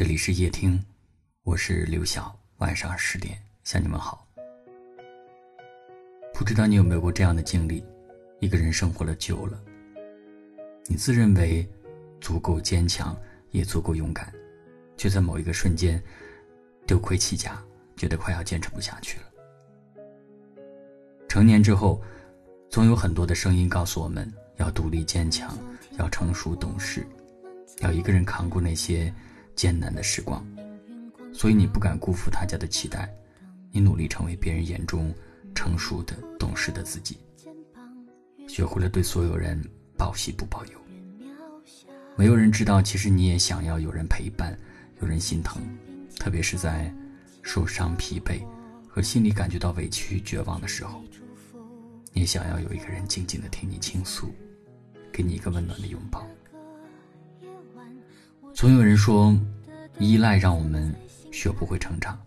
这里是夜听，我是刘晓。晚上十点向你们好。不知道你有没有过这样的经历：一个人生活了久了，你自认为足够坚强，也足够勇敢，却在某一个瞬间丢盔弃甲，觉得快要坚持不下去了。成年之后，总有很多的声音告诉我们要独立坚强，要成熟懂事，要一个人扛过那些。艰难的时光，所以你不敢辜负大家的期待，你努力成为别人眼中成熟的、懂事的自己，学会了对所有人报喜不报忧。没有人知道，其实你也想要有人陪伴，有人心疼，特别是在受伤、疲惫和心里感觉到委屈、绝望的时候，你想要有一个人静静的听你倾诉，给你一个温暖的拥抱。总有人说，依赖让我们学不会成长。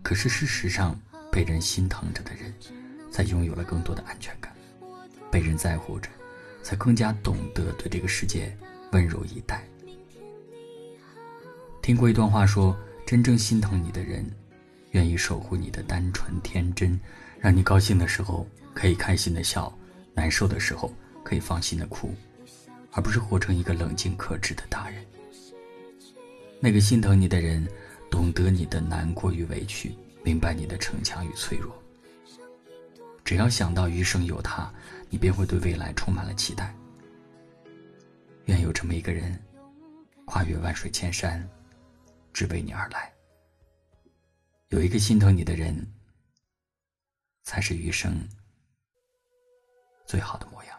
可是事实上，被人心疼着的人，才拥有了更多的安全感；被人在乎着，才更加懂得对这个世界温柔以待。听过一段话，说真正心疼你的人，愿意守护你的单纯天真，让你高兴的时候可以开心的笑，难受的时候可以放心的哭，而不是活成一个冷静克制的大人。那个心疼你的人，懂得你的难过与委屈，明白你的逞强与脆弱。只要想到余生有他，你便会对未来充满了期待。愿有这么一个人，跨越万水千山，只为你而来。有一个心疼你的人，才是余生最好的模样。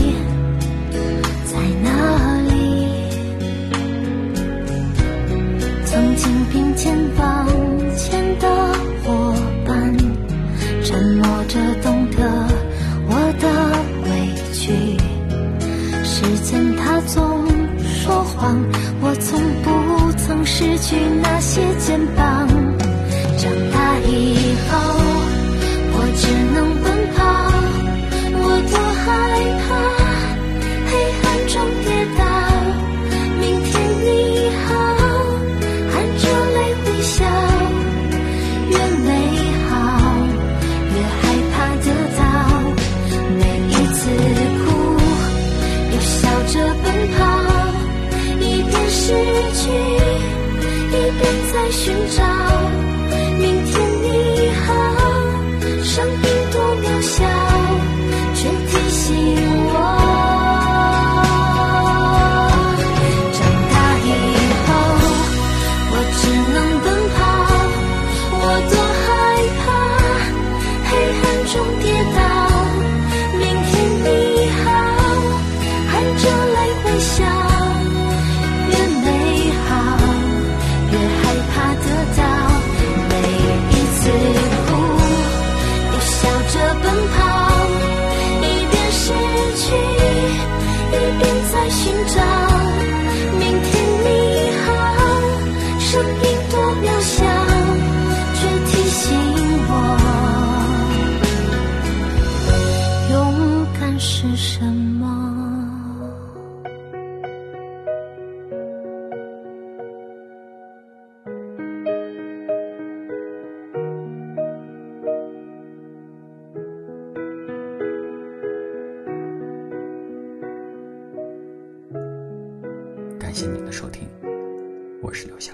去那些肩膀长大以后我只能奔跑我多害怕黑暗中跌倒明天你好含着泪微笑越美好越害怕得到每一次哭又笑着奔跑一边失去一边在寻找渺小却提醒我勇敢是什么？感谢您的收听，我是刘晓。